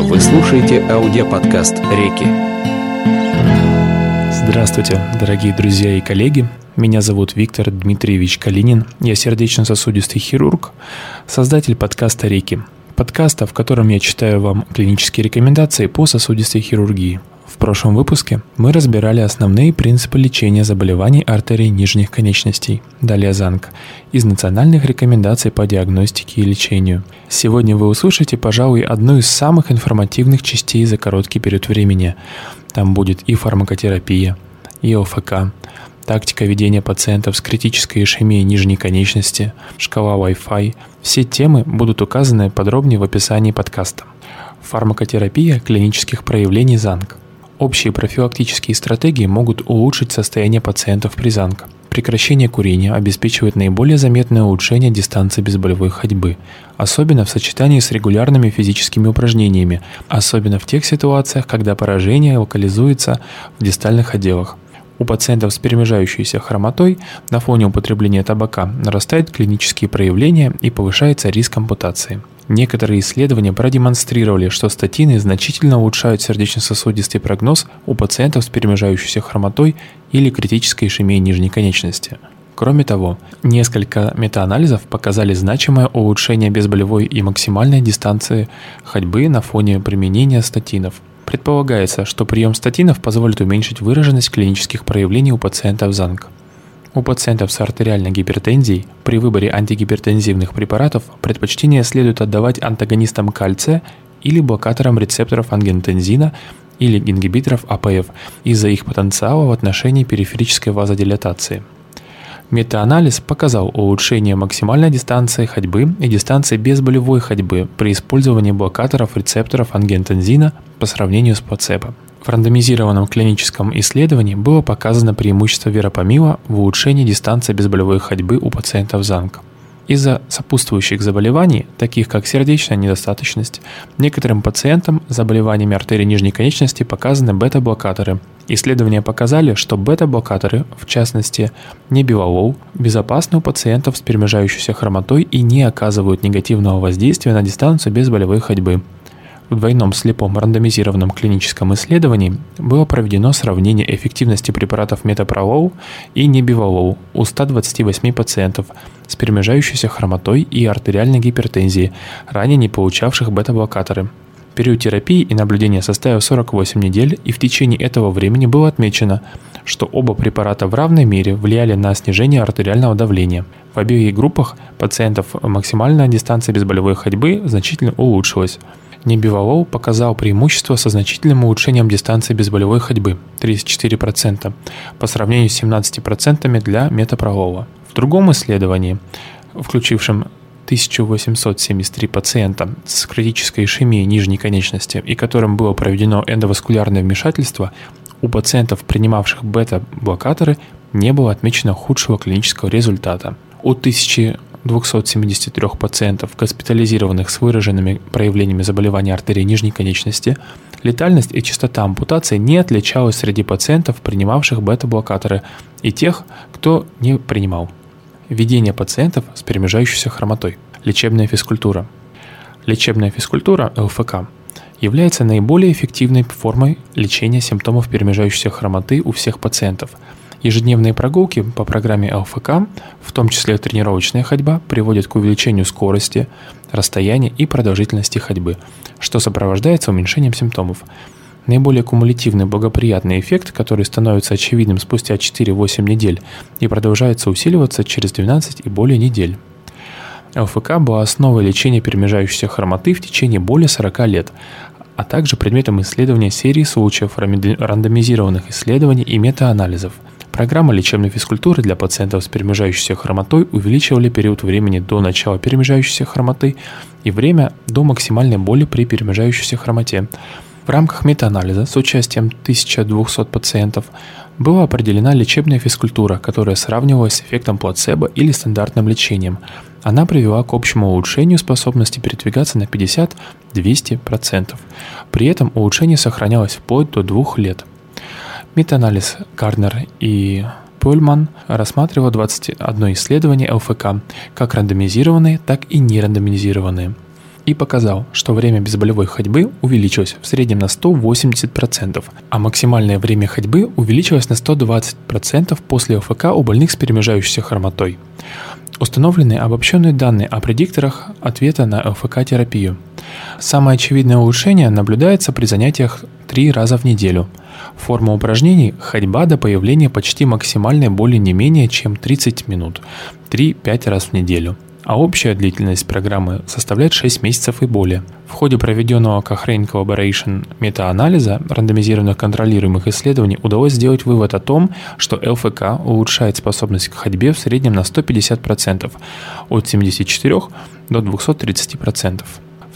Вы слушаете аудиоподкаст «Реки». Здравствуйте, дорогие друзья и коллеги. Меня зовут Виктор Дмитриевич Калинин. Я сердечно-сосудистый хирург, создатель подкаста «Реки». Подкаста, в котором я читаю вам клинические рекомендации по сосудистой хирургии. В прошлом выпуске мы разбирали основные принципы лечения заболеваний артерий нижних конечностей, далее ЗАНК, из национальных рекомендаций по диагностике и лечению. Сегодня вы услышите, пожалуй, одну из самых информативных частей за короткий период времени. Там будет и фармакотерапия, и ОФК, тактика ведения пациентов с критической ишемией нижней конечности, шкала Wi-Fi. Все темы будут указаны подробнее в описании подкаста. Фармакотерапия клинических проявлений ЗАНК – Общие профилактические стратегии могут улучшить состояние пациентов при ЗАНК. Прекращение курения обеспечивает наиболее заметное улучшение дистанции безболевой ходьбы, особенно в сочетании с регулярными физическими упражнениями, особенно в тех ситуациях, когда поражение локализуется в дистальных отделах. У пациентов с перемежающейся хромотой на фоне употребления табака нарастают клинические проявления и повышается риск ампутации. Некоторые исследования продемонстрировали, что статины значительно улучшают сердечно-сосудистый прогноз у пациентов с перемежающейся хромотой или критической ишемией нижней конечности. Кроме того, несколько метаанализов показали значимое улучшение безболевой и максимальной дистанции ходьбы на фоне применения статинов. Предполагается, что прием статинов позволит уменьшить выраженность клинических проявлений у пациентов ЗАНК. У пациентов с артериальной гипертензией при выборе антигипертензивных препаратов предпочтение следует отдавать антагонистам кальция или блокаторам рецепторов ангиотензина или ингибиторов АПФ из-за их потенциала в отношении периферической вазодилатации. Метаанализ показал улучшение максимальной дистанции ходьбы и дистанции безболевой ходьбы при использовании блокаторов рецепторов ангиотензина по сравнению с плацебо. В рандомизированном клиническом исследовании было показано преимущество веропамила в улучшении дистанции безболевой ходьбы у пациентов ЗАНК. Из-за сопутствующих заболеваний, таких как сердечная недостаточность, некоторым пациентам с заболеваниями артерии нижней конечности показаны бета-блокаторы. Исследования показали, что бета-блокаторы, в частности небилолол, безопасны у пациентов с перемежающейся хромотой и не оказывают негативного воздействия на дистанцию безболевой ходьбы. В двойном слепом рандомизированном клиническом исследовании было проведено сравнение эффективности препаратов метапролол и небиволол у 128 пациентов с перемежающейся хромотой и артериальной гипертензией, ранее не получавших бета-блокаторы. Период терапии и наблюдения составил 48 недель, и в течение этого времени было отмечено, что оба препарата в равной мере влияли на снижение артериального давления. В обеих группах пациентов максимальная дистанция безболевой ходьбы значительно улучшилась. Небивалол показал преимущество со значительным улучшением дистанции безболевой ходьбы 34% по сравнению с 17% для метапролола. В другом исследовании, включившем 1873 пациента с критической ишемией нижней конечности и которым было проведено эндоваскулярное вмешательство, у пациентов, принимавших бета-блокаторы, не было отмечено худшего клинического результата. У 1000 273 пациентов, госпитализированных с выраженными проявлениями заболевания артерии нижней конечности, летальность и частота ампутации не отличалась среди пациентов, принимавших бета-блокаторы, и тех, кто не принимал. Введение пациентов с перемежающейся хромотой. Лечебная физкультура. Лечебная физкультура, ЛФК, является наиболее эффективной формой лечения симптомов перемежающейся хромоты у всех пациентов – Ежедневные прогулки по программе ЛФК, в том числе тренировочная ходьба, приводят к увеличению скорости, расстояния и продолжительности ходьбы, что сопровождается уменьшением симптомов. Наиболее кумулятивный благоприятный эффект, который становится очевидным спустя 4-8 недель и продолжается усиливаться через 12 и более недель. ЛФК была основой лечения перемежающейся хромоты в течение более 40 лет, а также предметом исследования серии случаев рандомизированных исследований и метаанализов – Программа лечебной физкультуры для пациентов с перемежающейся хромотой увеличивали период времени до начала перемежающейся хромоты и время до максимальной боли при перемежающейся хромоте. В рамках метаанализа с участием 1200 пациентов была определена лечебная физкультура, которая сравнивалась с эффектом плацебо или стандартным лечением. Она привела к общему улучшению способности передвигаться на 50-200%. При этом улучшение сохранялось вплоть до двух лет – Метаанализ Гарднер и Польман рассматривал 21 исследование ЛФК, как рандомизированные, так и нерандомизированные. и показал, что время безболевой ходьбы увеличилось в среднем на 180%, а максимальное время ходьбы увеличилось на 120% после ОФК у больных с перемежающейся хромотой. Установлены обобщенные данные о предикторах ответа на ЛФК-терапию. Самое очевидное улучшение наблюдается при занятиях три раза в неделю. Форма упражнений – ходьба до появления почти максимальной боли не менее чем 30 минут, 3-5 раз в неделю – а общая длительность программы составляет 6 месяцев и более. В ходе проведенного Cochrane Collaboration метаанализа рандомизированных контролируемых исследований удалось сделать вывод о том, что ЛФК улучшает способность к ходьбе в среднем на 150%, от 74 до 230%.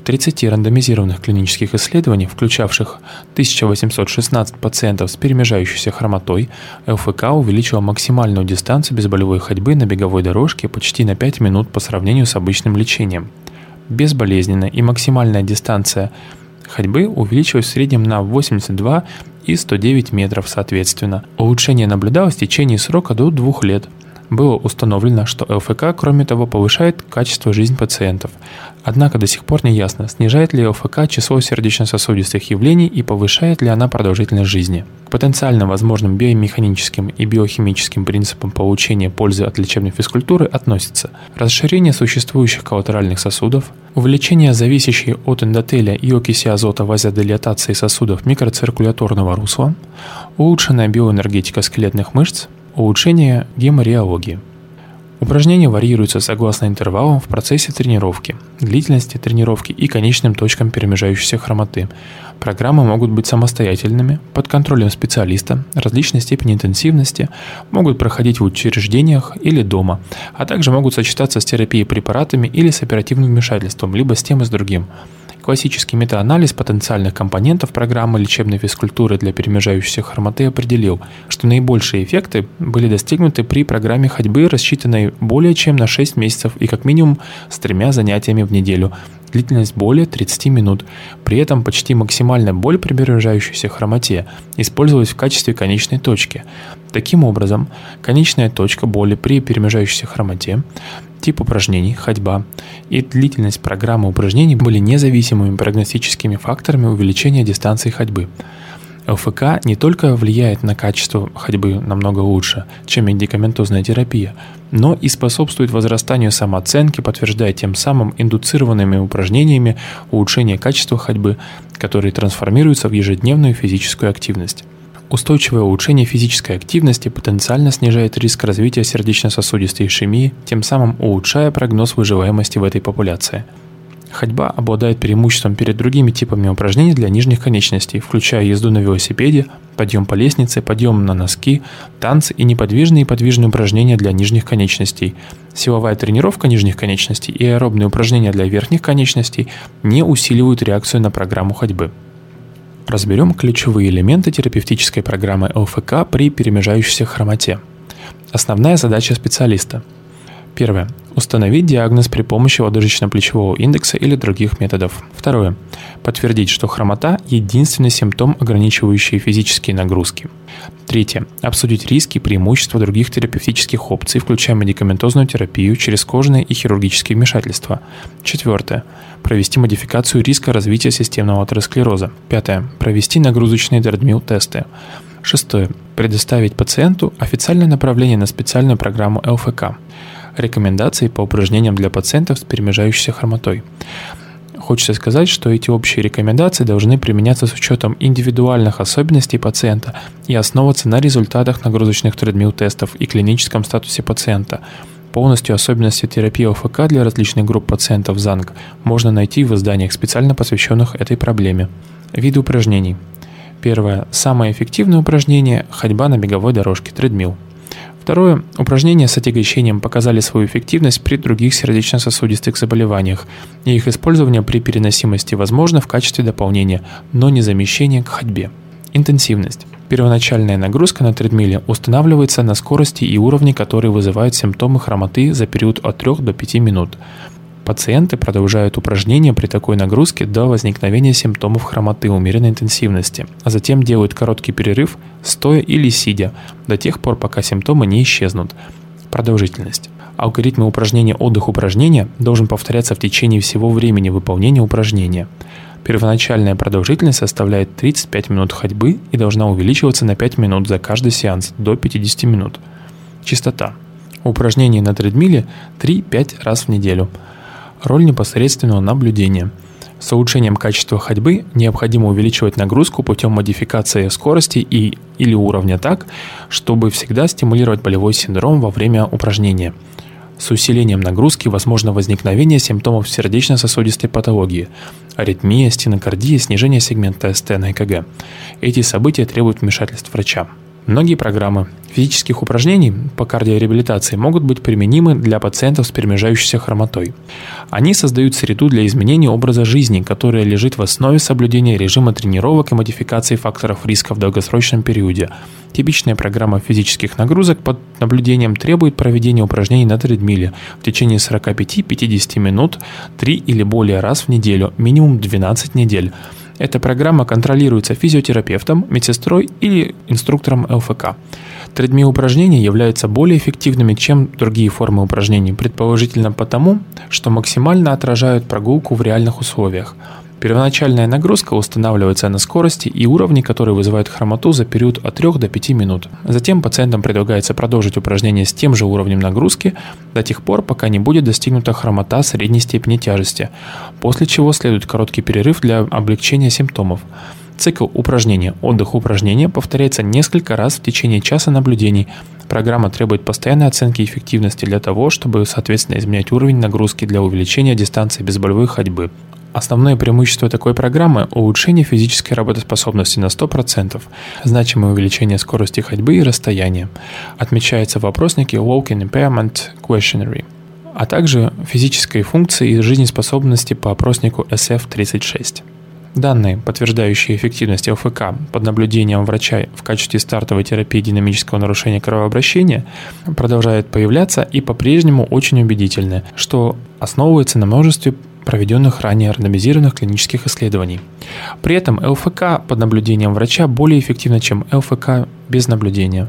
В 30 рандомизированных клинических исследованиях, включавших 1816 пациентов с перемежающейся хромотой, ЛФК увеличила максимальную дистанцию безболевой ходьбы на беговой дорожке почти на 5 минут по сравнению с обычным лечением. Безболезненная и максимальная дистанция ходьбы увеличилась в среднем на 82 и 109 метров соответственно. Улучшение наблюдалось в течение срока до 2 лет – было установлено, что ЛФК, кроме того, повышает качество жизни пациентов. Однако до сих пор не ясно, снижает ли ЛФК число сердечно-сосудистых явлений и повышает ли она продолжительность жизни. К потенциально возможным биомеханическим и биохимическим принципам получения пользы от лечебной физкультуры относятся расширение существующих коллатеральных сосудов, увеличение зависящей от эндотеля и окиси азота вазодилатации сосудов микроциркуляторного русла, улучшенная биоэнергетика скелетных мышц, Улучшение гемореологии. Упражнения варьируются согласно интервалам в процессе тренировки, длительности тренировки и конечным точкам перемежающейся хромоты. Программы могут быть самостоятельными, под контролем специалиста, различной степени интенсивности, могут проходить в учреждениях или дома, а также могут сочетаться с терапией препаратами или с оперативным вмешательством, либо с тем и с другим. Классический метаанализ потенциальных компонентов программы лечебной физкультуры для перемежающейся хромоты определил, что наибольшие эффекты были достигнуты при программе ходьбы, рассчитанной более чем на 6 месяцев и как минимум с тремя занятиями в неделю, длительность более 30 минут. При этом почти максимальная боль при перемежающейся хромоте использовалась в качестве конечной точки. Таким образом, конечная точка боли при перемежающейся хромоте тип упражнений, ходьба и длительность программы упражнений были независимыми прогностическими факторами увеличения дистанции ходьбы. ЛФК не только влияет на качество ходьбы намного лучше, чем медикаментозная терапия, но и способствует возрастанию самооценки, подтверждая тем самым индуцированными упражнениями улучшение качества ходьбы, которые трансформируются в ежедневную физическую активность. Устойчивое улучшение физической активности потенциально снижает риск развития сердечно-сосудистой ишемии, тем самым улучшая прогноз выживаемости в этой популяции. Ходьба обладает преимуществом перед другими типами упражнений для нижних конечностей, включая езду на велосипеде, подъем по лестнице, подъем на носки, танцы и неподвижные и подвижные упражнения для нижних конечностей. Силовая тренировка нижних конечностей и аэробные упражнения для верхних конечностей не усиливают реакцию на программу ходьбы. Разберем ключевые элементы терапевтической программы ЛФК при перемежающейся хромоте. Основная задача специалиста. Первое. Установить диагноз при помощи ложечно-плечевого индекса или других методов. Второе. Подтвердить, что хромота – единственный симптом, ограничивающий физические нагрузки. Третье. Обсудить риски и преимущества других терапевтических опций, включая медикаментозную терапию через кожные и хирургические вмешательства. Четвертое. Провести модификацию риска развития системного атеросклероза. Пятое. Провести нагрузочные дредмил-тесты. Шестое. Предоставить пациенту официальное направление на специальную программу ЛФК. Рекомендации по упражнениям для пациентов с перемежающейся хромотой. Хочется сказать, что эти общие рекомендации должны применяться с учетом индивидуальных особенностей пациента и основываться на результатах нагрузочных тредмил-тестов и клиническом статусе пациента. Полностью особенности терапии ОФК для различных групп пациентов ЗАНГ можно найти в изданиях, специально посвященных этой проблеме. Виды упражнений. Первое. Самое эффективное упражнение – ходьба на беговой дорожке, тредмил. Второе. Упражнения с отягощением показали свою эффективность при других сердечно-сосудистых заболеваниях, и их использование при переносимости возможно в качестве дополнения, но не замещения к ходьбе. Интенсивность. Первоначальная нагрузка на тредмиле устанавливается на скорости и уровне, которые вызывают симптомы хромоты за период от 3 до 5 минут. Пациенты продолжают упражнения при такой нагрузке до возникновения симптомов хромоты умеренной интенсивности, а затем делают короткий перерыв, стоя или сидя, до тех пор, пока симптомы не исчезнут. Продолжительность. Алгоритм упражнения «отдых упражнения» должен повторяться в течение всего времени выполнения упражнения. Первоначальная продолжительность составляет 35 минут ходьбы и должна увеличиваться на 5 минут за каждый сеанс до 50 минут. Частота. Упражнения на тредмиле 3-5 раз в неделю. Роль непосредственного наблюдения. С улучшением качества ходьбы необходимо увеличивать нагрузку путем модификации скорости и или уровня так, чтобы всегда стимулировать болевой синдром во время упражнения – с усилением нагрузки возможно возникновение симптомов сердечно-сосудистой патологии, аритмия, стенокардия, снижение сегмента СТ на ЭКГ. Эти события требуют вмешательств врача. Многие программы физических упражнений по кардиореабилитации могут быть применимы для пациентов с перемежающейся хромотой. Они создают среду для изменения образа жизни, которая лежит в основе соблюдения режима тренировок и модификации факторов риска в долгосрочном периоде. Типичная программа физических нагрузок под наблюдением требует проведения упражнений на тредмиле в течение 45-50 минут 3 или более раз в неделю, минимум 12 недель. Эта программа контролируется физиотерапевтом, медсестрой или инструктором ЛФК. Тредми упражнения являются более эффективными, чем другие формы упражнений, предположительно потому, что максимально отражают прогулку в реальных условиях – Первоначальная нагрузка устанавливается на скорости и уровне, которые вызывают хромоту за период от 3 до 5 минут. Затем пациентам предлагается продолжить упражнение с тем же уровнем нагрузки до тех пор, пока не будет достигнута хромота средней степени тяжести, после чего следует короткий перерыв для облегчения симптомов. Цикл упражнения «Отдых упражнения» повторяется несколько раз в течение часа наблюдений. Программа требует постоянной оценки эффективности для того, чтобы соответственно изменять уровень нагрузки для увеличения дистанции безболевой ходьбы. Основное преимущество такой программы – улучшение физической работоспособности на 100%, значимое увеличение скорости ходьбы и расстояния. Отмечается в вопроснике Walking Impairment Questionnaire, а также физической функции и жизнеспособности по опроснику SF-36. Данные, подтверждающие эффективность ЛФК под наблюдением врача в качестве стартовой терапии динамического нарушения кровообращения, продолжают появляться и по-прежнему очень убедительны, что основывается на множестве проведенных ранее рандомизированных клинических исследований. При этом ЛФК под наблюдением врача более эффективно, чем ЛФК без наблюдения.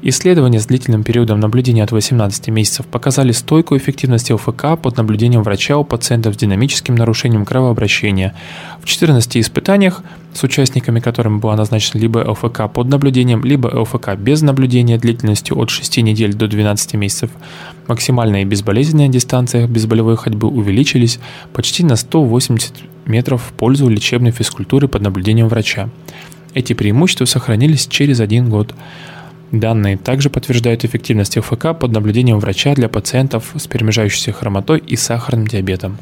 Исследования с длительным периодом наблюдения от 18 месяцев показали стойкую эффективность ЛФК под наблюдением врача у пациентов с динамическим нарушением кровообращения. В 14 испытаниях, с участниками которыми была назначена либо ЛФК под наблюдением, либо ЛФК без наблюдения длительностью от 6 недель до 12 месяцев, максимальная и безболезненная дистанция безболевой ходьбы увеличились почти на 180 метров в пользу лечебной физкультуры под наблюдением врача. Эти преимущества сохранились через один год. Данные также подтверждают эффективность ЛФК под наблюдением врача для пациентов с перемежающейся хромотой и сахарным диабетом.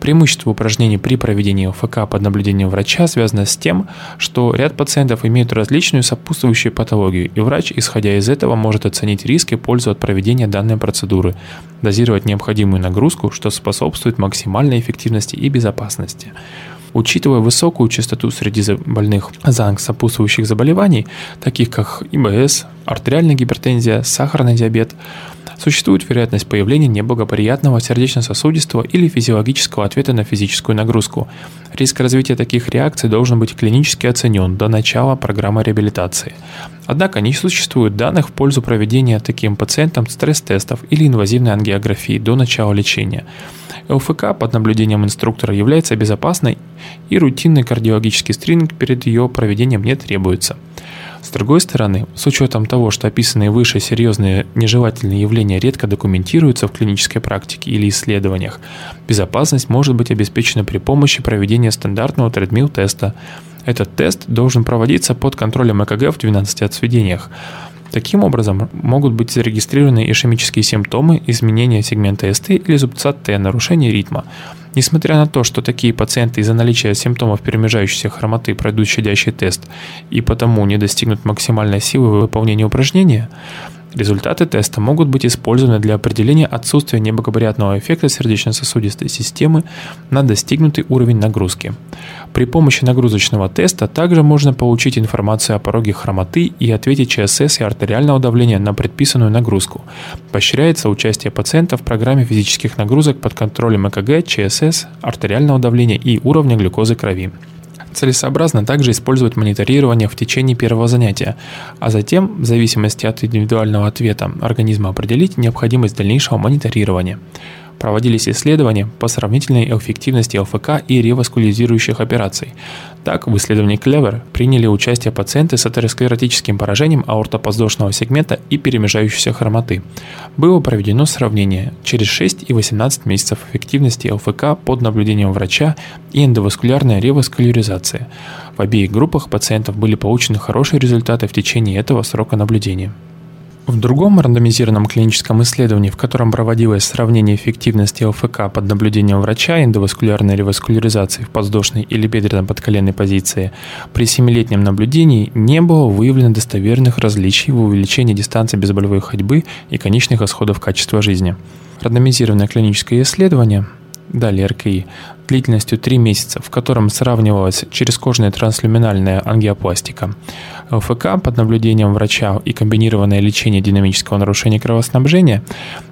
Преимущество упражнений при проведении ЛФК под наблюдением врача связано с тем, что ряд пациентов имеют различную сопутствующую патологию, и врач, исходя из этого, может оценить риски и пользу от проведения данной процедуры, дозировать необходимую нагрузку, что способствует максимальной эффективности и безопасности. Учитывая высокую частоту среди больных за сопутствующих заболеваний, таких как ИБС, артериальная гипертензия, сахарный диабет, существует вероятность появления неблагоприятного сердечно-сосудистого или физиологического ответа на физическую нагрузку. Риск развития таких реакций должен быть клинически оценен до начала программы реабилитации. Однако не существует данных в пользу проведения таким пациентам стресс-тестов или инвазивной ангиографии до начала лечения. ЛФК под наблюдением инструктора является безопасной и рутинный кардиологический скрининг перед ее проведением не требуется. С другой стороны, с учетом того, что описанные выше серьезные нежелательные явления редко документируются в клинической практике или исследованиях, безопасность может быть обеспечена при помощи проведения стандартного тредмил-теста. Этот тест должен проводиться под контролем ЭКГ в 12 отсведениях. Таким образом, могут быть зарегистрированы ишемические симптомы, изменения сегмента СТ или зубца Т, нарушение ритма. Несмотря на то, что такие пациенты из-за наличия симптомов перемежающейся хромоты пройдут щадящий тест и потому не достигнут максимальной силы выполнения упражнения, Результаты теста могут быть использованы для определения отсутствия неблагоприятного эффекта сердечно-сосудистой системы на достигнутый уровень нагрузки. При помощи нагрузочного теста также можно получить информацию о пороге хромоты и ответить ЧСС и артериального давления на предписанную нагрузку. Поощряется участие пациента в программе физических нагрузок под контролем ЭКГ, ЧСС, артериального давления и уровня глюкозы крови. Целесообразно также использовать мониторирование в течение первого занятия, а затем, в зависимости от индивидуального ответа организма, определить необходимость дальнейшего мониторирования проводились исследования по сравнительной эффективности ЛФК и реваскулизирующих операций. Так, в исследовании Clever приняли участие пациенты с атеросклеротическим поражением аортопоздошного сегмента и перемежающейся хромоты. Было проведено сравнение через 6 и 18 месяцев эффективности ЛФК под наблюдением врача и эндоваскулярная реваскуляризация. В обеих группах пациентов были получены хорошие результаты в течение этого срока наблюдения. В другом рандомизированном клиническом исследовании, в котором проводилось сравнение эффективности ЛФК под наблюдением врача эндоваскулярной реваскуляризации в подвздошной или бедренно-подколенной позиции, при 7-летнем наблюдении не было выявлено достоверных различий в увеличении дистанции безболевой ходьбы и конечных исходов качества жизни. Рандомизированное клиническое исследование далее РКИ, длительностью 3 месяца, в котором сравнивалась черезкожная транслюминальная ангиопластика, ЛФК под наблюдением врача и комбинированное лечение динамического нарушения кровоснабжения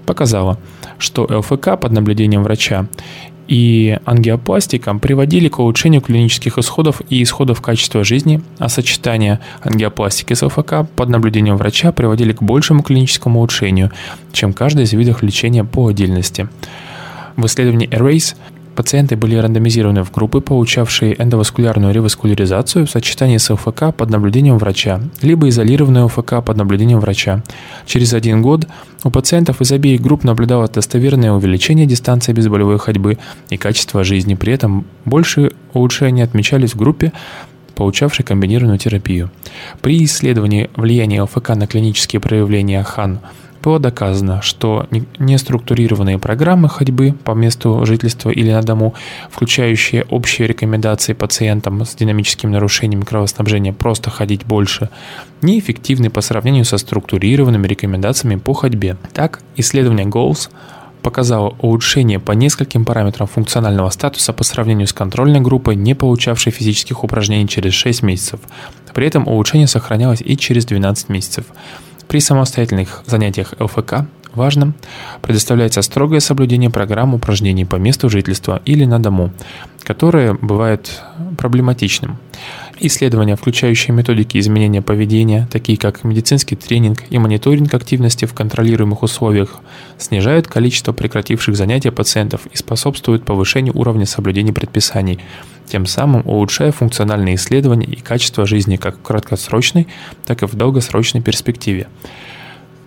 показало, что ЛФК под наблюдением врача и ангиопластика приводили к улучшению клинических исходов и исходов качества жизни, а сочетание ангиопластики с ЛФК под наблюдением врача приводили к большему клиническому улучшению, чем каждый из видов лечения по отдельности. В исследовании ERASE пациенты были рандомизированы в группы, получавшие эндоваскулярную реваскуляризацию в сочетании с ЛФК под наблюдением врача, либо изолированную ЛФК под наблюдением врача. Через один год у пациентов из обеих групп наблюдалось достоверное увеличение дистанции безболевой ходьбы и качества жизни. При этом большие улучшения отмечались в группе, получавшей комбинированную терапию. При исследовании влияния ЛФК на клинические проявления ХАН – было доказано, что неструктурированные программы ходьбы по месту жительства или на дому, включающие общие рекомендации пациентам с динамическим нарушением кровоснабжения просто ходить больше, неэффективны по сравнению со структурированными рекомендациями по ходьбе. Так, исследование GOALS показало улучшение по нескольким параметрам функционального статуса по сравнению с контрольной группой, не получавшей физических упражнений через 6 месяцев. При этом улучшение сохранялось и через 12 месяцев. При самостоятельных занятиях ЛФК важным предоставляется строгое соблюдение программ упражнений по месту жительства или на дому, которое бывает проблематичным. Исследования, включающие методики изменения поведения, такие как медицинский тренинг и мониторинг активности в контролируемых условиях, снижают количество прекративших занятия пациентов и способствуют повышению уровня соблюдения предписаний, тем самым улучшая функциональные исследования и качество жизни как в краткосрочной, так и в долгосрочной перспективе.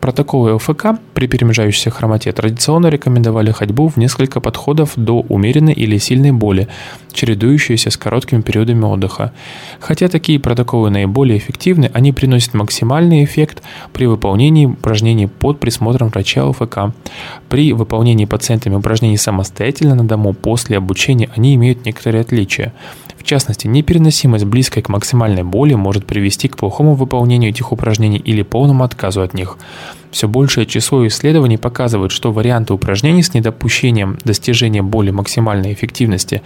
Протоколы ЛФК при перемежающейся хромоте традиционно рекомендовали ходьбу в несколько подходов до умеренной или сильной боли, чередующиеся с короткими периодами отдыха. Хотя такие протоколы наиболее эффективны, они приносят максимальный эффект при выполнении упражнений под присмотром врача ЛФК. При выполнении пациентами упражнений самостоятельно на дому после обучения они имеют некоторые отличия частности, непереносимость близкой к максимальной боли может привести к плохому выполнению этих упражнений или полному отказу от них. Все большее число исследований показывает, что варианты упражнений с недопущением достижения боли максимальной эффективности,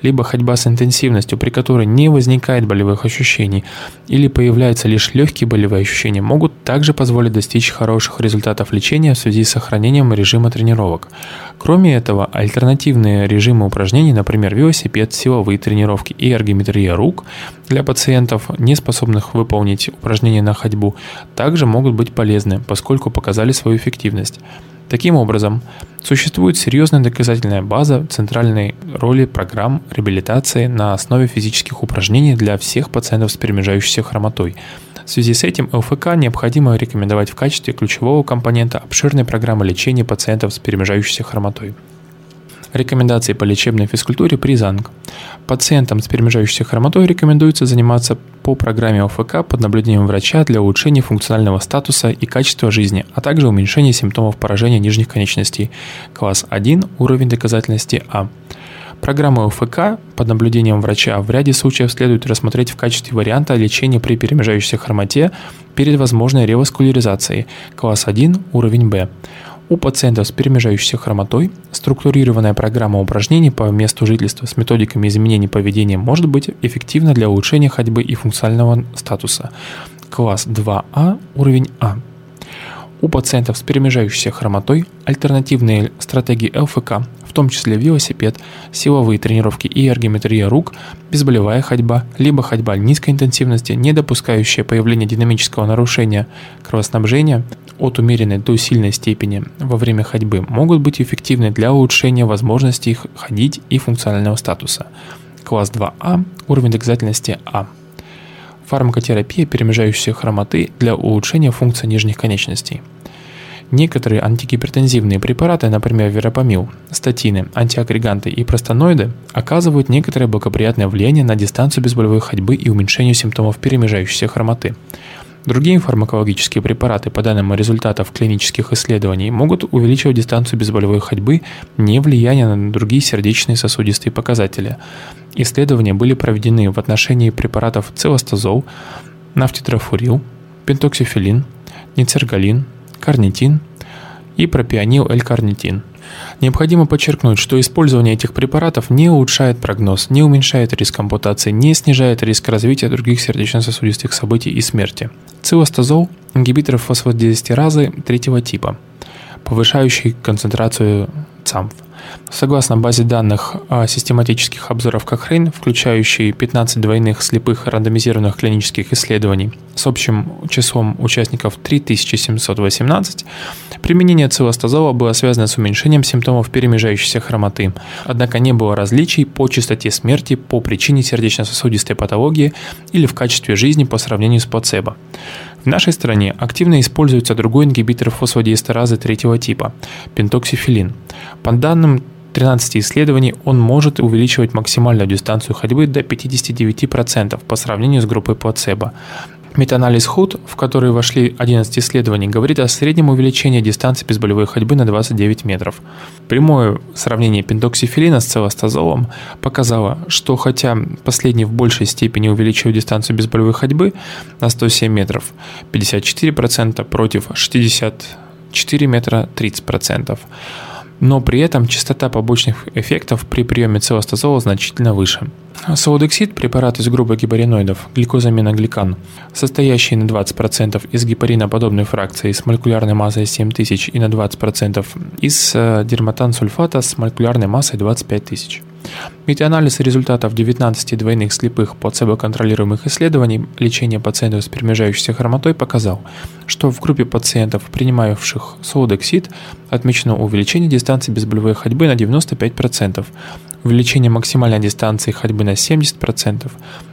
либо ходьба с интенсивностью, при которой не возникает болевых ощущений, или появляются лишь легкие болевые ощущения, могут также позволить достичь хороших результатов лечения в связи с сохранением режима тренировок. Кроме этого, альтернативные режимы упражнений, например, велосипед, силовые тренировки и эргометрия рук для пациентов, не способных выполнить упражнения на ходьбу, также могут быть полезны, поскольку показали свою эффективность. Таким образом, существует серьезная доказательная база центральной роли программ реабилитации на основе физических упражнений для всех пациентов с перемежающейся хромотой. В связи с этим ЛФК необходимо рекомендовать в качестве ключевого компонента обширной программы лечения пациентов с перемежающейся хромотой. Рекомендации по лечебной физкультуре при ЗАНГ. Пациентам с перемежающейся хромотой рекомендуется заниматься по программе ОФК под наблюдением врача для улучшения функционального статуса и качества жизни, а также уменьшения симптомов поражения нижних конечностей. Класс 1, уровень доказательности А. Программу ОФК под наблюдением врача в ряде случаев следует рассмотреть в качестве варианта лечения при перемежающейся хромоте перед возможной реваскуляризацией. Класс 1, уровень Б. У пациентов с перемежающейся хромотой структурированная программа упражнений по месту жительства с методиками изменения поведения может быть эффективна для улучшения ходьбы и функционального статуса. Класс 2А, уровень А. У пациентов с перемежающейся хромотой альтернативные стратегии ЛФК, в том числе велосипед, силовые тренировки и эргометрия рук, безболевая ходьба, либо ходьба низкой интенсивности, не допускающая появления динамического нарушения кровоснабжения от умеренной до сильной степени во время ходьбы, могут быть эффективны для улучшения возможностей ходить и функционального статуса. Класс 2А, уровень доказательности А. Фармакотерапия перемежающейся хромоты для улучшения функции нижних конечностей. Некоторые антигипертензивные препараты, например, веропамил, статины, антиагреганты и простоноиды, оказывают некоторое благоприятное влияние на дистанцию безболевой ходьбы и уменьшению симптомов перемежающейся хромоты. Другие фармакологические препараты, по данным результатов клинических исследований, могут увеличивать дистанцию безболевой ходьбы, не влияя на другие сердечные сосудистые показатели. Исследования были проведены в отношении препаратов целостазол, нафтитрофурил, пентоксифилин, ницергалин, карнитин и пропионил L-карнитин – Необходимо подчеркнуть, что использование этих препаратов не улучшает прогноз, не уменьшает риск ампутации, не снижает риск развития других сердечно-сосудистых событий и смерти. Цилостазол – ингибитор фосфодиэстеразы третьего типа, повышающий концентрацию ЦАМФ. Согласно базе данных систематических обзоров Кохрейн, включающей 15 двойных слепых рандомизированных клинических исследований с общим числом участников 3718, применение цилостазола было связано с уменьшением симптомов перемежающейся хромоты, однако не было различий по частоте смерти по причине сердечно-сосудистой патологии или в качестве жизни по сравнению с плацебо. В нашей стране активно используется другой ингибитор фосфодиэстеразы третьего типа – пентоксифилин. По данным 13 исследований он может увеличивать максимальную дистанцию ходьбы до 59% по сравнению с группой плацебо. Метаанализ HUD, в который вошли 11 исследований, говорит о среднем увеличении дистанции безболевой ходьбы на 29 метров. Прямое сравнение пентоксифилина с целостазолом показало, что хотя последний в большей степени увеличивает дистанцию безболевой ходьбы на 107 метров, 54% против 64 метра 30%, но при этом частота побочных эффектов при приеме целостазола значительно выше. Солодексид – препарат из группы гепариноидов, гликозаминогликан, состоящий на 20% из гепариноподобной фракции с молекулярной массой 7000 и на 20% из э, дерматансульфата с молекулярной массой 25000. Метаанализ результатов 19 двойных слепых плацебо-контролируемых исследований лечения пациентов с перемежающейся хромотой показал, что в группе пациентов, принимавших солодексид, отмечено увеличение дистанции безболевой ходьбы на 95%, увеличение максимальной дистанции ходьбы на 70%,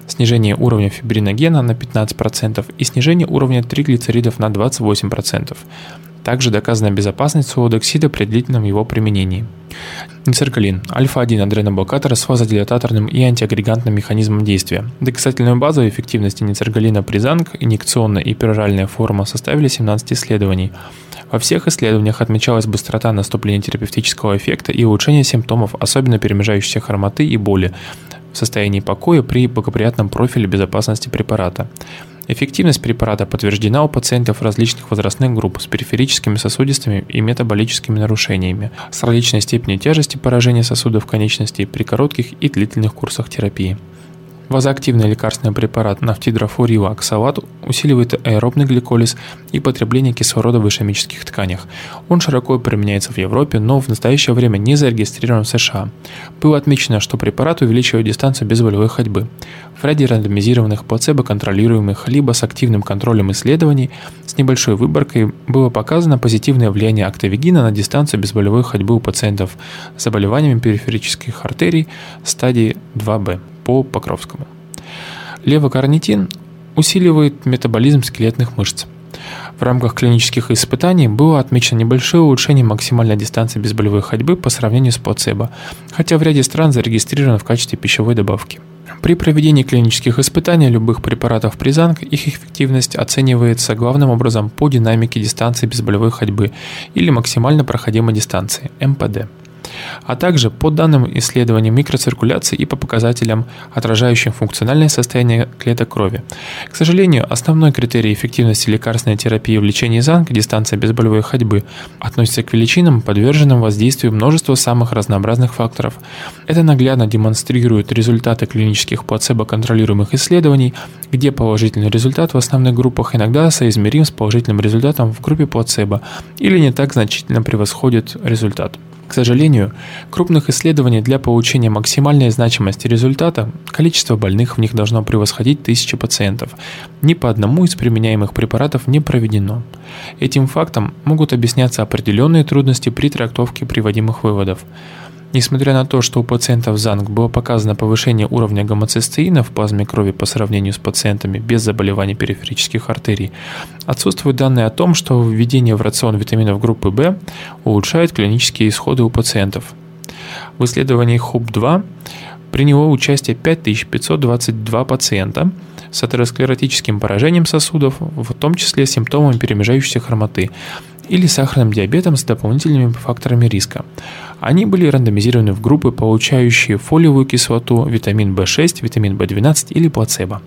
снижение уровня фибриногена на 15% и снижение уровня триглицеридов на 28%. Также доказана безопасность суодоксида при длительном его применении. Ницергалин – альфа-1 адреноблокатор с вазодилататорным и антиагрегантным механизмом действия. Доказательную базу эффективности ницергалина при ЗАНГ, инъекционная и пероральная форма составили 17 исследований. Во всех исследованиях отмечалась быстрота наступления терапевтического эффекта и улучшение симптомов, особенно перемежающейся хромоты и боли, в состоянии покоя при благоприятном профиле безопасности препарата. Эффективность препарата подтверждена у пациентов различных возрастных групп с периферическими сосудистыми и метаболическими нарушениями, с различной степенью тяжести поражения сосудов конечностей при коротких и длительных курсах терапии. Вазоактивный лекарственный препарат нафтидрофурила оксалат усиливает аэробный гликолиз и потребление кислорода в ишемических тканях. Он широко применяется в Европе, но в настоящее время не зарегистрирован в США. Было отмечено, что препарат увеличивает дистанцию безболевой ходьбы. В ряде рандомизированных плацебо-контролируемых либо с активным контролем исследований с небольшой выборкой было показано позитивное влияние актовигина на дистанцию безболевой ходьбы у пациентов с заболеваниями периферических артерий стадии 2Б по Покровскому. Левокарнитин усиливает метаболизм скелетных мышц. В рамках клинических испытаний было отмечено небольшое улучшение максимальной дистанции безболевой ходьбы по сравнению с плацебо, хотя в ряде стран зарегистрировано в качестве пищевой добавки. При проведении клинических испытаний любых препаратов Призанг их эффективность оценивается главным образом по динамике дистанции безболевой ходьбы или максимально проходимой дистанции МПД. А также по данным исследований микроциркуляции и по показателям, отражающим функциональное состояние клеток крови. К сожалению, основной критерий эффективности лекарственной терапии в лечении ЗАНК, дистанция безболевой ходьбы, относится к величинам, подверженным воздействию множества самых разнообразных факторов. Это наглядно демонстрирует результаты клинических плацебо-контролируемых исследований, где положительный результат в основных группах иногда соизмерим с положительным результатом в группе плацебо или не так значительно превосходит результат. К сожалению, крупных исследований для получения максимальной значимости результата количество больных в них должно превосходить тысячи пациентов. Ни по одному из применяемых препаратов не проведено. Этим фактом могут объясняться определенные трудности при трактовке приводимых выводов. Несмотря на то, что у пациентов ЗАНГ было показано повышение уровня гомоцистеина в плазме крови по сравнению с пациентами без заболеваний периферических артерий, отсутствуют данные о том, что введение в рацион витаминов группы В улучшает клинические исходы у пациентов. В исследовании ХУП-2 приняло участие 5522 пациента с атеросклеротическим поражением сосудов, в том числе симптомами перемежающейся хромоты, или сахарным диабетом с дополнительными факторами риска. Они были рандомизированы в группы, получающие фолиевую кислоту, витамин В6, витамин В12 или плацебо.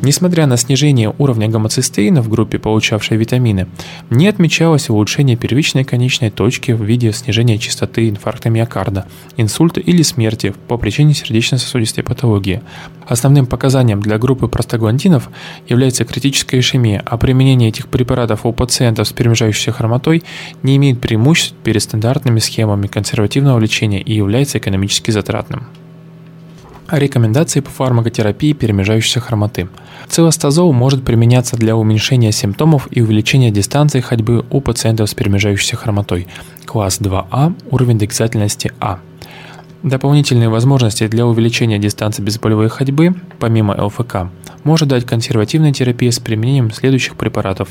Несмотря на снижение уровня гомоцистеина в группе, получавшей витамины, не отмечалось улучшение первичной конечной точки в виде снижения частоты инфаркта миокарда, инсульта или смерти по причине сердечно-сосудистой патологии. Основным показанием для группы простагландинов является критическая ишемия, а применение этих препаратов у пациентов с перемежающейся хромотой не имеет преимуществ перед стандартными схемами консервативного лечения и является экономически затратным. Рекомендации по фармакотерапии перемежающейся хромоты. Целостазол может применяться для уменьшения симптомов и увеличения дистанции ходьбы у пациентов с перемежающейся хромотой. Класс 2А, уровень доказательности А. Дополнительные возможности для увеличения дистанции безболевой ходьбы, помимо ЛФК, может дать консервативная терапия с применением следующих препаратов.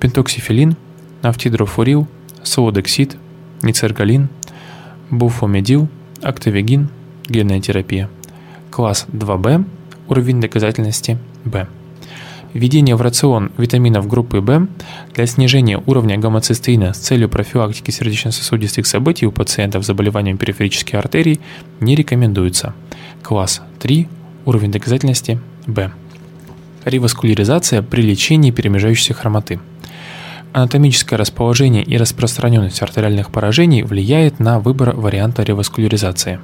Пентоксифилин, нафтидрофурил, солодексид, ницергалин, буфомедил, актовегин, генная терапия. Класс 2b, уровень доказательности B. Введение в рацион витаминов группы В для снижения уровня гомоцистеина с целью профилактики сердечно-сосудистых событий у пациентов с заболеванием периферических артерий не рекомендуется. Класс 3, уровень доказательности B. Реваскуляризация при лечении перемежающейся хромоты. Анатомическое расположение и распространенность артериальных поражений влияет на выбор варианта реваскуляризации.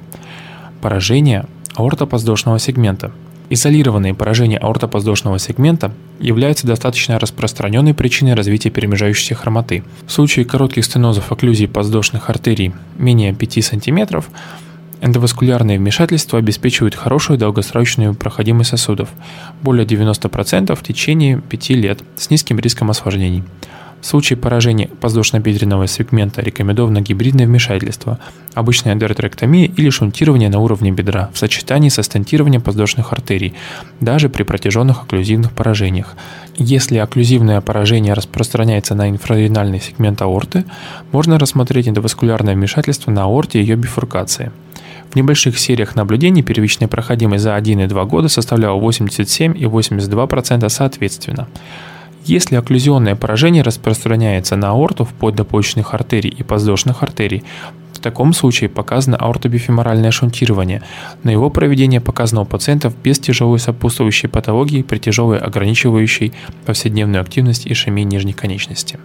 Поражение аортопоздошного сегмента – Изолированные поражения аортопоздошного сегмента являются достаточно распространенной причиной развития перемежающейся хромоты. В случае коротких стенозов окклюзии подвздошных артерий менее 5 см Эндоваскулярные вмешательства обеспечивают хорошую долгосрочную проходимость сосудов, более 90% в течение 5 лет, с низким риском осложнений. В случае поражения подвздошно-бедренного сегмента рекомендовано гибридное вмешательство, обычная эндоротректомия или шунтирование на уровне бедра в сочетании со стентированием подвздошных артерий, даже при протяженных окклюзивных поражениях. Если окклюзивное поражение распространяется на инфраренальный сегмент аорты, можно рассмотреть эндоваскулярное вмешательство на аорте и ее бифуркации. В небольших сериях наблюдений первичная проходимость за 1 и 2 года составляла 87 и 82% соответственно. Если окклюзионное поражение распространяется на аорту вплоть до почечных артерий и подвздошных артерий, в таком случае показано аортобифеморальное шунтирование, но его проведение показано у пациентов без тяжелой сопутствующей патологии при тяжелой ограничивающей повседневную активность ишемии нижней конечности.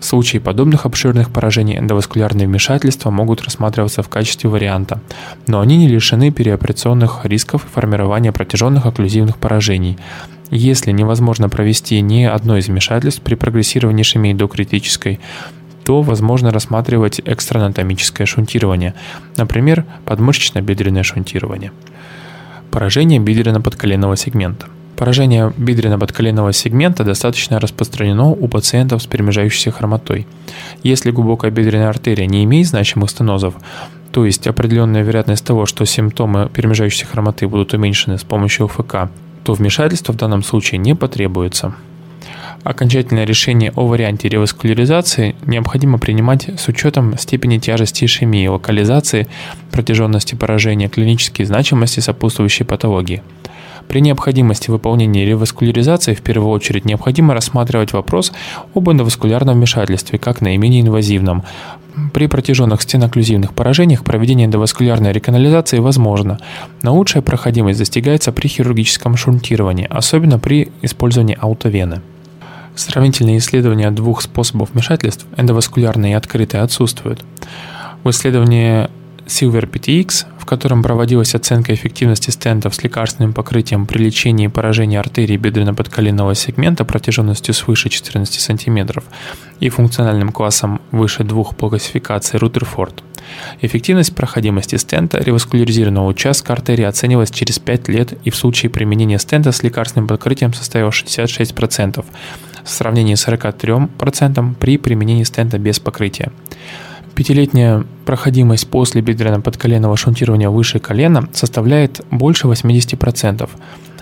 В случае подобных обширных поражений эндоваскулярные вмешательства могут рассматриваться в качестве варианта, но они не лишены переоперационных рисков формирования протяженных окклюзивных поражений, если невозможно провести ни одно из вмешательств при прогрессировании ишемии до критической, то возможно рассматривать экстранатомическое шунтирование, например, подмышечно-бедренное шунтирование. Поражение бедренно-подколенного сегмента. Поражение бедренно-подколенного сегмента достаточно распространено у пациентов с перемежающейся хромотой. Если глубокая бедренная артерия не имеет значимых стенозов, то есть определенная вероятность того, что симптомы перемежающейся хромоты будут уменьшены с помощью ОФК, то вмешательство в данном случае не потребуется. Окончательное решение о варианте реваскуляризации необходимо принимать с учетом степени тяжести ишемии, локализации, протяженности поражения, клинической значимости сопутствующей патологии. При необходимости выполнения реваскуляризации в первую очередь необходимо рассматривать вопрос об эндоваскулярном вмешательстве как наименее инвазивном. При протяженных стеноклюзивных поражениях проведение эндоваскулярной реканализации возможно, но лучшая проходимость достигается при хирургическом шунтировании, особенно при использовании аутовены. Сравнительные исследования двух способов вмешательств, эндоваскулярные и открытые, отсутствуют. В исследовании Silver PTX, котором проводилась оценка эффективности стентов с лекарственным покрытием при лечении поражения артерии бедренно-подколенного сегмента протяженностью свыше 14 см и функциональным классом выше двух по классификации Рутерфорд. Эффективность проходимости стента реваскуляризированного участка артерии оценивалась через 5 лет и в случае применения стента с лекарственным покрытием составила 66%, в сравнении с 43% при применении стента без покрытия. Пятилетняя проходимость после бедренно-подколенного шунтирования выше колена составляет больше 80%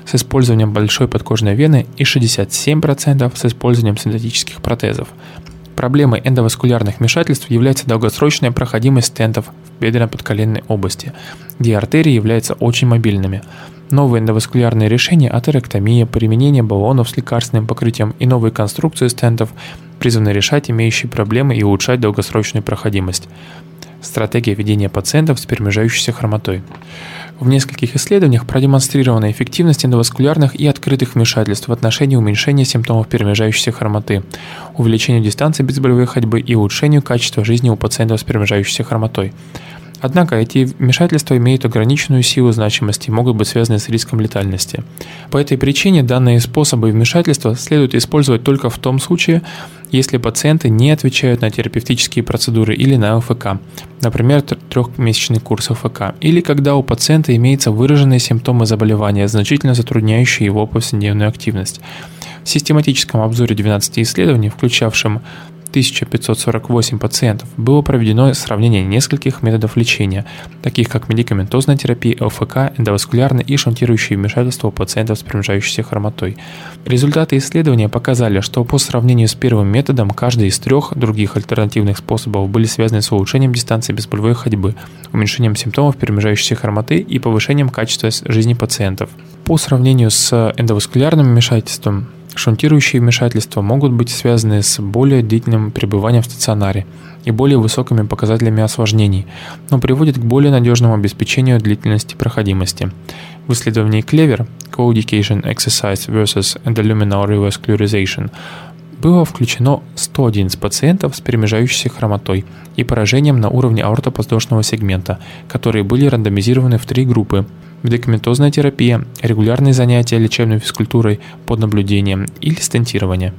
с использованием большой подкожной вены и 67% с использованием синтетических протезов. Проблемой эндоваскулярных вмешательств является долгосрочная проходимость стентов в бедренно-подколенной области, где артерии являются очень мобильными. Новые эндоваскулярные решения, атерэктомия, применение баллонов с лекарственным покрытием и новые конструкции стентов призваны решать имеющие проблемы и улучшать долгосрочную проходимость. Стратегия ведения пациентов с перемежающейся хромотой. В нескольких исследованиях продемонстрирована эффективность эндоваскулярных и открытых вмешательств в отношении уменьшения симптомов перемежающейся хромоты, увеличению дистанции безболевой ходьбы и улучшению качества жизни у пациентов с перемежающейся хромотой. Однако эти вмешательства имеют ограниченную силу значимости и могут быть связаны с риском летальности. По этой причине данные способы вмешательства следует использовать только в том случае, если пациенты не отвечают на терапевтические процедуры или на ЛФК, например, трехмесячный курс ЛФК, или когда у пациента имеются выраженные симптомы заболевания, значительно затрудняющие его повседневную активность. В систематическом обзоре 12 исследований, включавшем 1548 пациентов было проведено сравнение нескольких методов лечения, таких как медикаментозная терапия, ЛФК, эндоваскулярное и шунтирующие вмешательства у пациентов с приближающейся хромотой. Результаты исследования показали, что по сравнению с первым методом каждый из трех других альтернативных способов были связаны с улучшением дистанции безболевой ходьбы, уменьшением симптомов перемежающейся хромоты и повышением качества жизни пациентов. По сравнению с эндоваскулярным вмешательством, Шунтирующие вмешательства могут быть связаны с более длительным пребыванием в стационаре и более высокими показателями осложнений, но приводят к более надежному обеспечению длительности проходимости. В исследовании Clever Co-Education Exercise versus Endoluminal Revascularization было включено 111 пациентов с перемежающейся хромотой и поражением на уровне аортопоздошного сегмента, которые были рандомизированы в три группы – медикаментозная терапия, регулярные занятия лечебной физкультурой под наблюдением или стентирование.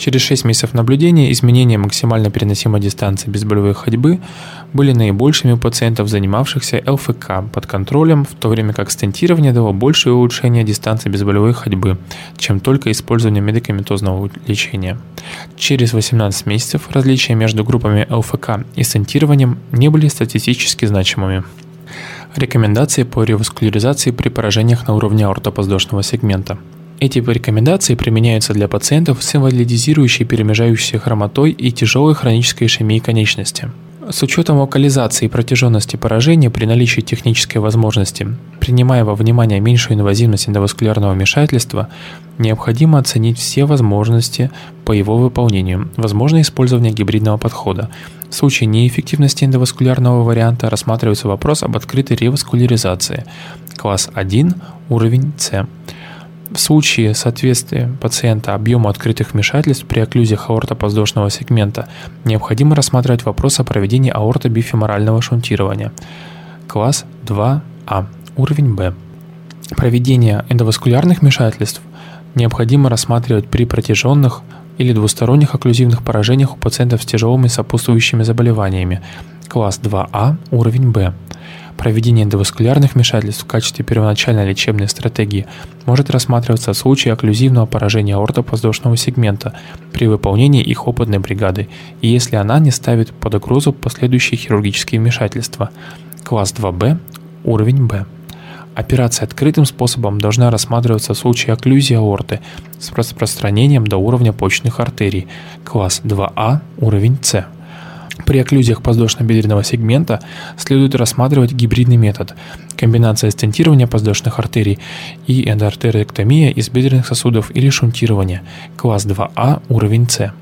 Через 6 месяцев наблюдения изменения максимально переносимой дистанции безболевой ходьбы были наибольшими у пациентов, занимавшихся ЛФК под контролем, в то время как стентирование дало большее улучшение дистанции безболевой ходьбы, чем только использование медикаментозного лечения. Через 18 месяцев различия между группами ЛФК и стентированием не были статистически значимыми. Рекомендации по реваскуляризации при поражениях на уровне аортопоздошного сегмента. Эти рекомендации применяются для пациентов с инвалидизирующей перемежающейся хромотой и тяжелой хронической ишемией конечности. С учетом локализации и протяженности поражения при наличии технической возможности, принимая во внимание меньшую инвазивность эндоваскулярного вмешательства, необходимо оценить все возможности по его выполнению, возможно использование гибридного подхода, в случае неэффективности эндоваскулярного варианта рассматривается вопрос об открытой реваскуляризации. Класс 1, уровень С. В случае соответствия пациента объему открытых вмешательств при окклюзиях аортопоздошного сегмента необходимо рассматривать вопрос о проведении аортобифеморального шунтирования. Класс 2А, уровень Б. Проведение эндоваскулярных вмешательств необходимо рассматривать при протяженных или двусторонних окклюзивных поражениях у пациентов с тяжелыми сопутствующими заболеваниями, класс 2А, уровень Б. Проведение эндоваскулярных вмешательств в качестве первоначальной лечебной стратегии может рассматриваться в случае окклюзивного поражения аортопоздошного сегмента при выполнении их опытной бригады и если она не ставит под угрозу последующие хирургические вмешательства. Класс 2Б, уровень Б. Операция открытым способом должна рассматриваться в случае окклюзии аорты с распространением до уровня почечных артерий, класс 2А, уровень С. При окклюзиях подвздошно-бедренного сегмента следует рассматривать гибридный метод – комбинация стентирования подвздошных артерий и эндоартерэктомия из бедренных сосудов или шунтирование, класс 2А, уровень С.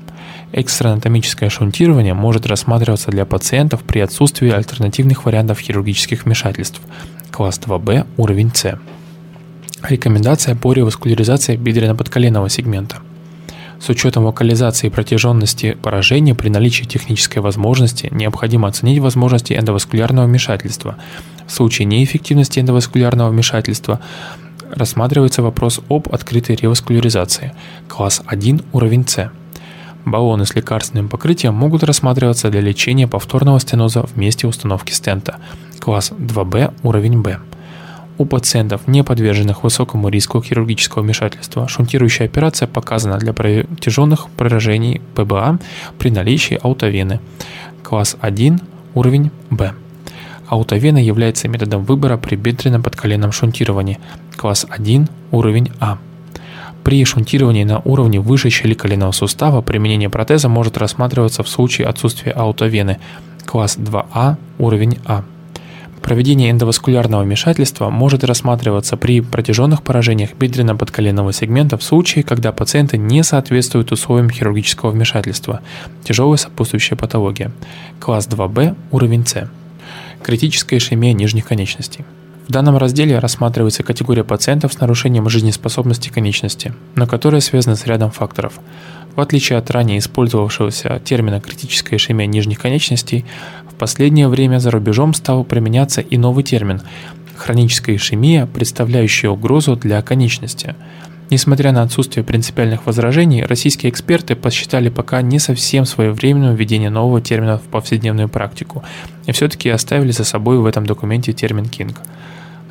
Экстраанатомическое шунтирование может рассматриваться для пациентов при отсутствии альтернативных вариантов хирургических вмешательств, класс 2Б, уровень С. Рекомендация по реваскуляризации бедренно-подколенного сегмента – с учетом локализации и протяженности поражения при наличии технической возможности необходимо оценить возможности эндоваскулярного вмешательства. В случае неэффективности эндоваскулярного вмешательства рассматривается вопрос об открытой реваскуляризации. Класс 1, уровень С. Баллоны с лекарственным покрытием могут рассматриваться для лечения повторного стеноза в месте установки стента. Класс 2Б, уровень Б. У пациентов, не подверженных высокому риску хирургического вмешательства, шунтирующая операция показана для протяженных поражений ПБА при наличии аутовены. Класс 1, уровень Б. Аутовена является методом выбора при бедренном подколенном шунтировании. Класс 1, уровень А. При шунтировании на уровне выше щели коленного сустава применение протеза может рассматриваться в случае отсутствия аутовены. Класс 2А, уровень А. Проведение эндоваскулярного вмешательства может рассматриваться при протяженных поражениях бедренно-подколенного сегмента в случае, когда пациенты не соответствуют условиям хирургического вмешательства, тяжелая сопутствующая патология, класс 2Б, уровень С, критическая ишемия нижних конечностей. В данном разделе рассматривается категория пациентов с нарушением жизнеспособности конечности, но которая связана с рядом факторов – в отличие от ранее использовавшегося термина «критическая ишемия нижних конечностей», последнее время за рубежом стал применяться и новый термин – хроническая ишемия, представляющая угрозу для конечности. Несмотря на отсутствие принципиальных возражений, российские эксперты посчитали пока не совсем своевременным введение нового термина в повседневную практику и все-таки оставили за собой в этом документе термин «кинг».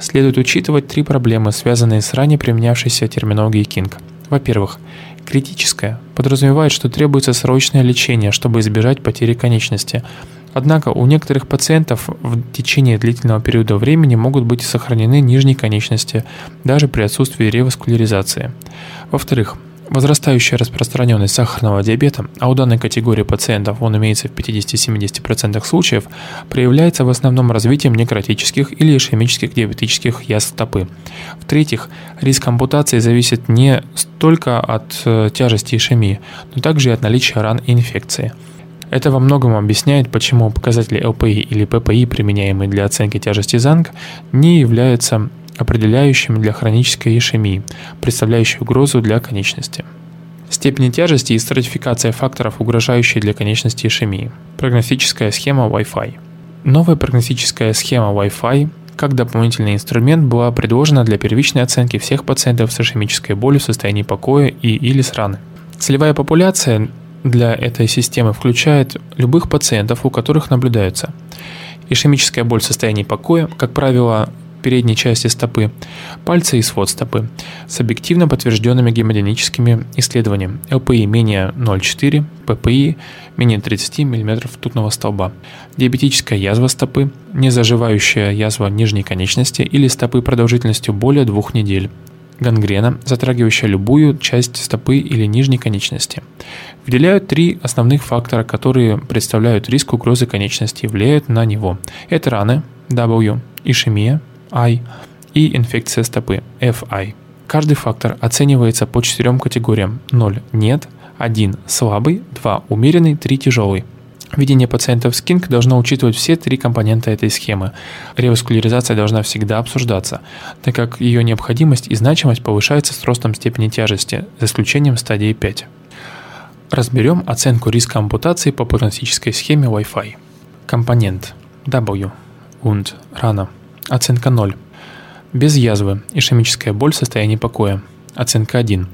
Следует учитывать три проблемы, связанные с ранее применявшейся терминологией «кинг». Во-первых, критическое подразумевает, что требуется срочное лечение, чтобы избежать потери конечности. Однако у некоторых пациентов в течение длительного периода времени могут быть сохранены нижние конечности, даже при отсутствии реваскуляризации. Во-вторых, Возрастающая распространенность сахарного диабета, а у данной категории пациентов он имеется в 50-70% случаев, проявляется в основном развитием некротических или ишемических диабетических язв стопы. В-третьих, риск ампутации зависит не столько от э, тяжести ишемии, но также и от наличия ран и инфекции. Это во многом объясняет, почему показатели ЛПИ или ППИ, применяемые для оценки тяжести ЗАНГ, не являются определяющими для хронической ишемии, представляющей угрозу для конечности. Степень тяжести и стратификация факторов, угрожающие для конечности ишемии. Прогностическая схема Wi-Fi. Новая прогностическая схема Wi-Fi как дополнительный инструмент была предложена для первичной оценки всех пациентов с ишемической болью в состоянии покоя и или с раны. Целевая популяция для этой системы включает любых пациентов, у которых наблюдается ишемическая боль в состоянии покоя, как правило, передней части стопы, пальцы и свод стопы с объективно подтвержденными гемодинамическими исследованиями. ЛПИ менее 0,4, ППИ менее 30 мм ртутного столба, диабетическая язва стопы, незаживающая язва нижней конечности или стопы продолжительностью более двух недель, гангрена, затрагивающая любую часть стопы или нижней конечности. Выделяют три основных фактора, которые представляют риск угрозы конечности и влияют на него. Это раны, W, ишемия, I и инфекция стопы FI. Каждый фактор оценивается по четырем категориям 0 – нет, 1 – слабый, 2 – умеренный, 3 – тяжелый. Введение пациентов с КИНГ должно учитывать все три компонента этой схемы. Реваскуляризация должна всегда обсуждаться, так как ее необходимость и значимость повышаются с ростом степени тяжести, за исключением стадии 5. Разберем оценку риска ампутации по прогностической схеме Wi-Fi. Компонент W. Wund. Рана. Оценка 0. Без язвы. Ишемическая боль в состоянии покоя. Оценка 1.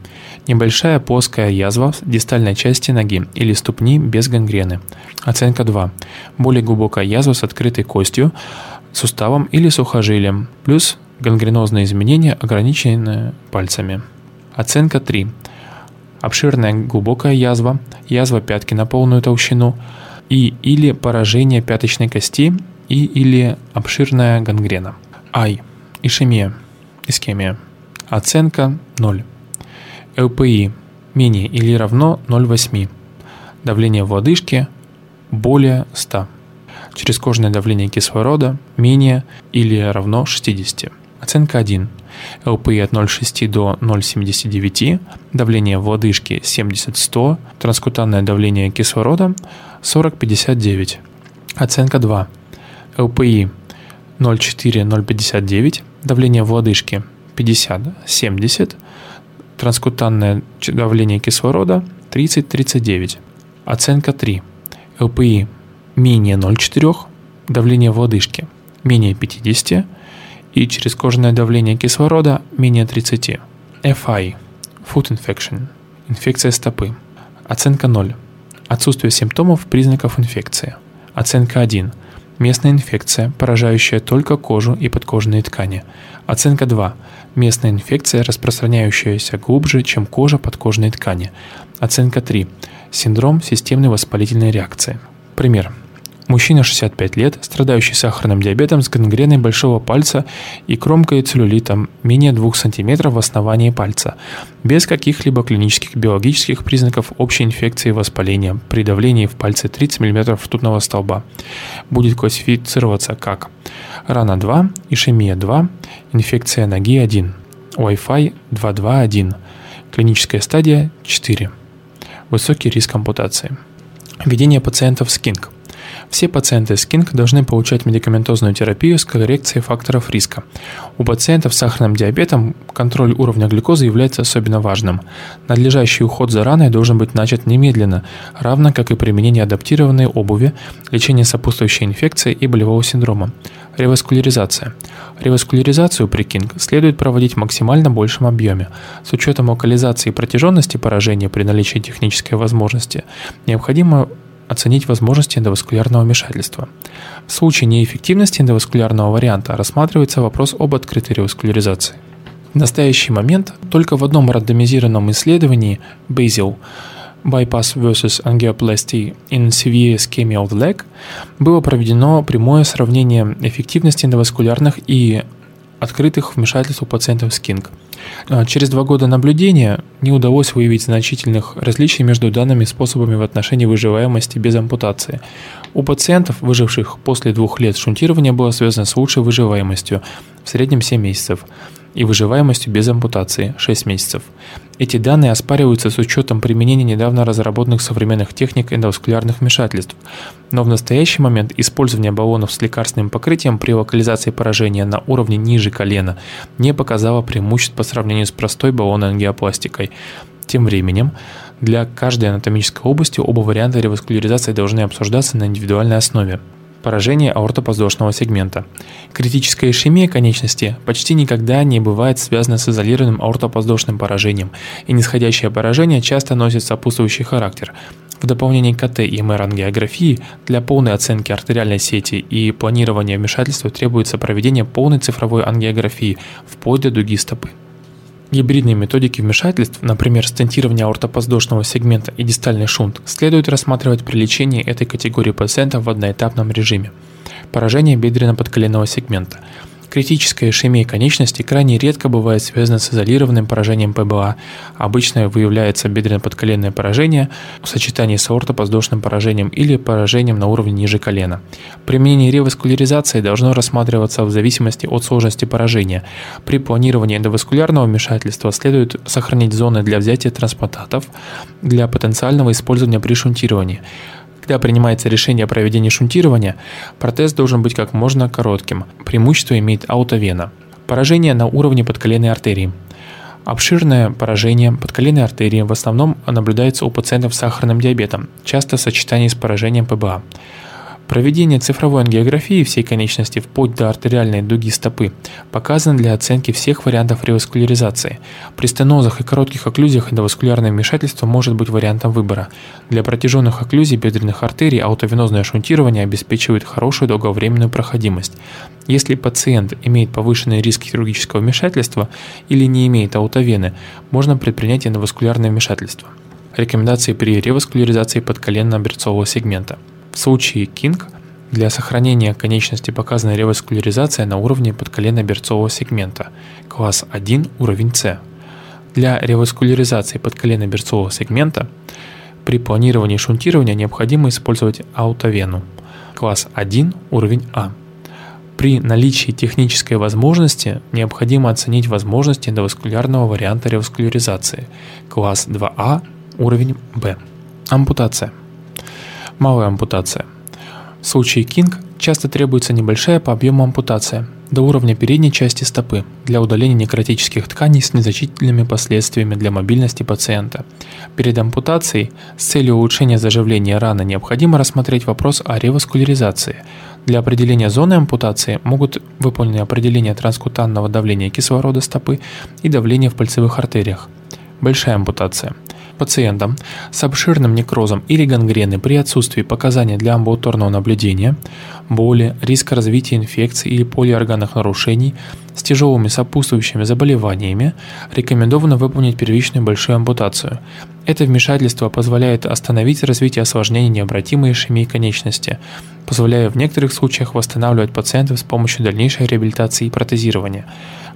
Небольшая плоская язва в дистальной части ноги или ступни без гангрены. Оценка 2. Более глубокая язва с открытой костью, суставом или сухожилием, плюс гангренозные изменения, ограниченные пальцами. Оценка 3. Обширная глубокая язва, язва пятки на полную толщину и или поражение пяточной кости и или обширная гангрена. Ай. Ишемия. Искемия. Оценка 0. ЛПИ менее или равно 0,8. Давление в лодыжке более 100. Черезкожное давление кислорода менее или равно 60. Оценка 1. ЛПИ от 0,6 до 0,79, давление в лодыжке 70-100, транскутанное давление кислорода 40-59. Оценка 2. ЛПИ 0,4-0,59, давление в лодыжке 50-70, транскутанное давление кислорода 30-39. Оценка 3. ЛПИ менее 0,4, давление в лодыжке менее 50 и черезкожное давление кислорода менее 30. FI – Food Infection – инфекция стопы. Оценка 0. Отсутствие симптомов, признаков инфекции. Оценка 1. Местная инфекция, поражающая только кожу и подкожные ткани. Оценка 2. Местная инфекция, распространяющаяся глубже, чем кожа подкожной ткани. Оценка 3. Синдром системной воспалительной реакции. Пример. Мужчина 65 лет, страдающий сахарным диабетом с гангреной большого пальца и кромкой целлюлитом менее 2 см в основании пальца, без каких-либо клинических биологических признаков общей инфекции и воспаления при давлении в пальце 30 мм ртутного столба. Будет классифицироваться как рана 2, ишемия 2, инфекция ноги 1, Wi-Fi 221, клиническая стадия 4, высокий риск ампутации. Введение пациентов с КИНГ. Все пациенты с КИНГ должны получать медикаментозную терапию с коррекцией факторов риска. У пациентов с сахарным диабетом контроль уровня глюкозы является особенно важным. Надлежащий уход за раной должен быть начат немедленно, равно как и применение адаптированной обуви, лечение сопутствующей инфекции и болевого синдрома. Реваскуляризация. Реваскуляризацию при КИНГ следует проводить в максимально большем объеме. С учетом локализации и протяженности поражения при наличии технической возможности, необходимо оценить возможности эндоваскулярного вмешательства. В случае неэффективности эндоваскулярного варианта рассматривается вопрос об открытой реваскуляризации. В настоящий момент только в одном рандомизированном исследовании Basil Bypass versus Angioplasty in Severe Ischemia of the Leg было проведено прямое сравнение эффективности эндоваскулярных и открытых вмешательств у пациентов с КИНГ. А, через два года наблюдения не удалось выявить значительных различий между данными способами в отношении выживаемости без ампутации. У пациентов, выживших после двух лет шунтирования, было связано с лучшей выживаемостью, в среднем 7 месяцев – и выживаемостью без ампутации – 6 месяцев. Эти данные оспариваются с учетом применения недавно разработанных современных техник эндоваскулярных вмешательств. Но в настоящий момент использование баллонов с лекарственным покрытием при локализации поражения на уровне ниже колена не показало преимуществ по сравнению с простой баллонной ангиопластикой. Тем временем, для каждой анатомической области оба варианта реваскуляризации должны обсуждаться на индивидуальной основе поражение аортопоздошного сегмента. Критическая ишемия конечности почти никогда не бывает связана с изолированным аортопоздошным поражением, и нисходящее поражение часто носит сопутствующий характер. В дополнение к КТ и МР-ангиографии для полной оценки артериальной сети и планирования вмешательства требуется проведение полной цифровой ангиографии вплоть до дуги стопы. Гибридные методики вмешательств, например, стентирование аортопоздошного сегмента и дистальный шунт, следует рассматривать при лечении этой категории пациентов в одноэтапном режиме. Поражение бедренно-подколенного сегмента – Критическая ишемия конечности крайне редко бывает связана с изолированным поражением ПБА. Обычно выявляется бедренно-подколенное поражение в сочетании с аортопоздошным поражением или поражением на уровне ниже колена. Применение реваскуляризации должно рассматриваться в зависимости от сложности поражения. При планировании эндоваскулярного вмешательства следует сохранить зоны для взятия трансплантатов для потенциального использования при шунтировании. Когда принимается решение о проведении шунтирования, протез должен быть как можно коротким. Преимущество имеет аутовена. Поражение на уровне подколенной артерии. Обширное поражение подколенной артерии в основном наблюдается у пациентов с сахарным диабетом, часто в сочетании с поражением ПБА. Проведение цифровой ангиографии всей конечности вплоть до артериальной дуги стопы показано для оценки всех вариантов реваскуляризации. При стенозах и коротких окклюзиях эндоваскулярное вмешательство может быть вариантом выбора. Для протяженных окклюзий бедренных артерий аутовенозное шунтирование обеспечивает хорошую долговременную проходимость. Если пациент имеет повышенный риск хирургического вмешательства или не имеет аутовены, можно предпринять эндоваскулярное вмешательство. Рекомендации при реваскуляризации подколенно-берцового сегмента – в случае King для сохранения конечности показана реваскуляризация на уровне подколено-берцового сегмента, класс 1, уровень С. Для реваскуляризации подколено-берцового сегмента При планировании шунтирования необходимо использовать аутовену. Класс 1, уровень А. При наличии технической возможности необходимо оценить возможности эндоваскулярного варианта реваскуляризации. Класс 2А, уровень Б. Ампутация. Малая ампутация. В случае Кинг часто требуется небольшая по объему ампутация до уровня передней части стопы для удаления некротических тканей с незначительными последствиями для мобильности пациента. Перед ампутацией с целью улучшения заживления раны необходимо рассмотреть вопрос о реваскуляризации. Для определения зоны ампутации могут выполнены определение транскутанного давления кислорода стопы и давления в пальцевых артериях. Большая ампутация – Пациентам с обширным некрозом или гангреной при отсутствии показаний для амбулаторного наблюдения, боли, риска развития инфекций или полиорганных нарушений с тяжелыми сопутствующими заболеваниями рекомендовано выполнить первичную большую ампутацию. Это вмешательство позволяет остановить развитие осложнений необратимой ишемии конечности, позволяя в некоторых случаях восстанавливать пациентов с помощью дальнейшей реабилитации и протезирования.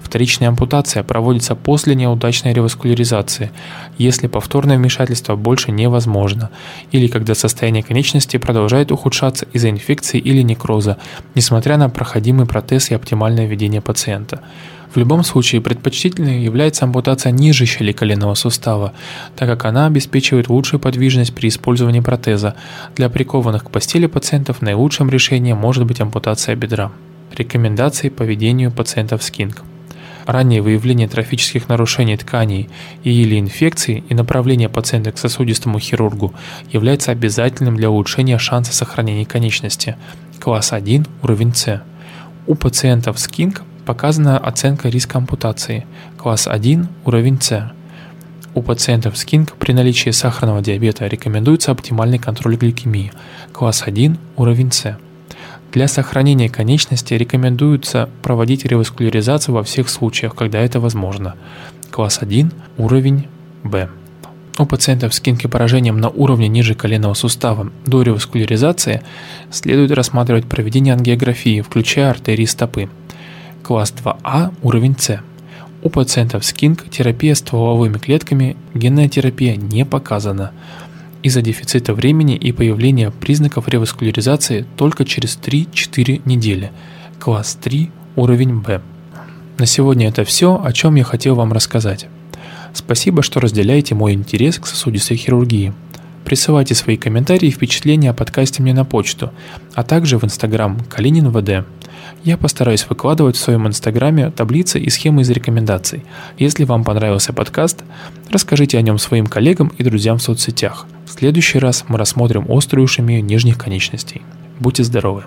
Вторичная ампутация проводится после неудачной реваскуляризации, если повторное вмешательство больше невозможно, или когда состояние конечности продолжает ухудшаться из-за инфекции или некроза, несмотря на проходимый протез и оптимальное ведение пациента. В любом случае предпочтительной является ампутация ниже щели коленного сустава, так как она обеспечивает лучшую подвижность при использовании протеза. Для прикованных к постели пациентов наилучшим решением может быть ампутация бедра. Рекомендации по ведению пациентов с КИНГ раннее выявление трофических нарушений тканей и или инфекций и направление пациента к сосудистому хирургу является обязательным для улучшения шанса сохранения конечности. Класс 1, уровень С. У пациентов с КИНГ показана оценка риска ампутации. Класс 1, уровень С. У пациентов с КИНГ при наличии сахарного диабета рекомендуется оптимальный контроль гликемии. Класс 1, уровень С. Для сохранения конечности рекомендуется проводить реваскуляризацию во всех случаях, когда это возможно. Класс 1, уровень Б. У пациентов с кинкопоражением на уровне ниже коленного сустава до реваскуляризации следует рассматривать проведение ангиографии, включая артерии стопы. Класс 2А, уровень С. У пациентов с КИНК терапия стволовыми клетками, генная терапия не показана из-за дефицита времени и появления признаков реваскуляризации только через 3-4 недели. Класс 3, уровень Б. На сегодня это все, о чем я хотел вам рассказать. Спасибо, что разделяете мой интерес к сосудистой хирургии. Присылайте свои комментарии и впечатления о подкасте мне на почту, а также в инстаграм Калинин ВД. Я постараюсь выкладывать в своем инстаграме таблицы и схемы из рекомендаций. Если вам понравился подкаст, расскажите о нем своим коллегам и друзьям в соцсетях. В следующий раз мы рассмотрим острую ишемию нижних конечностей. Будьте здоровы!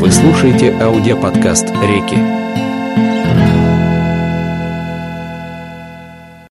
Вы слушаете аудиоподкаст «Реки».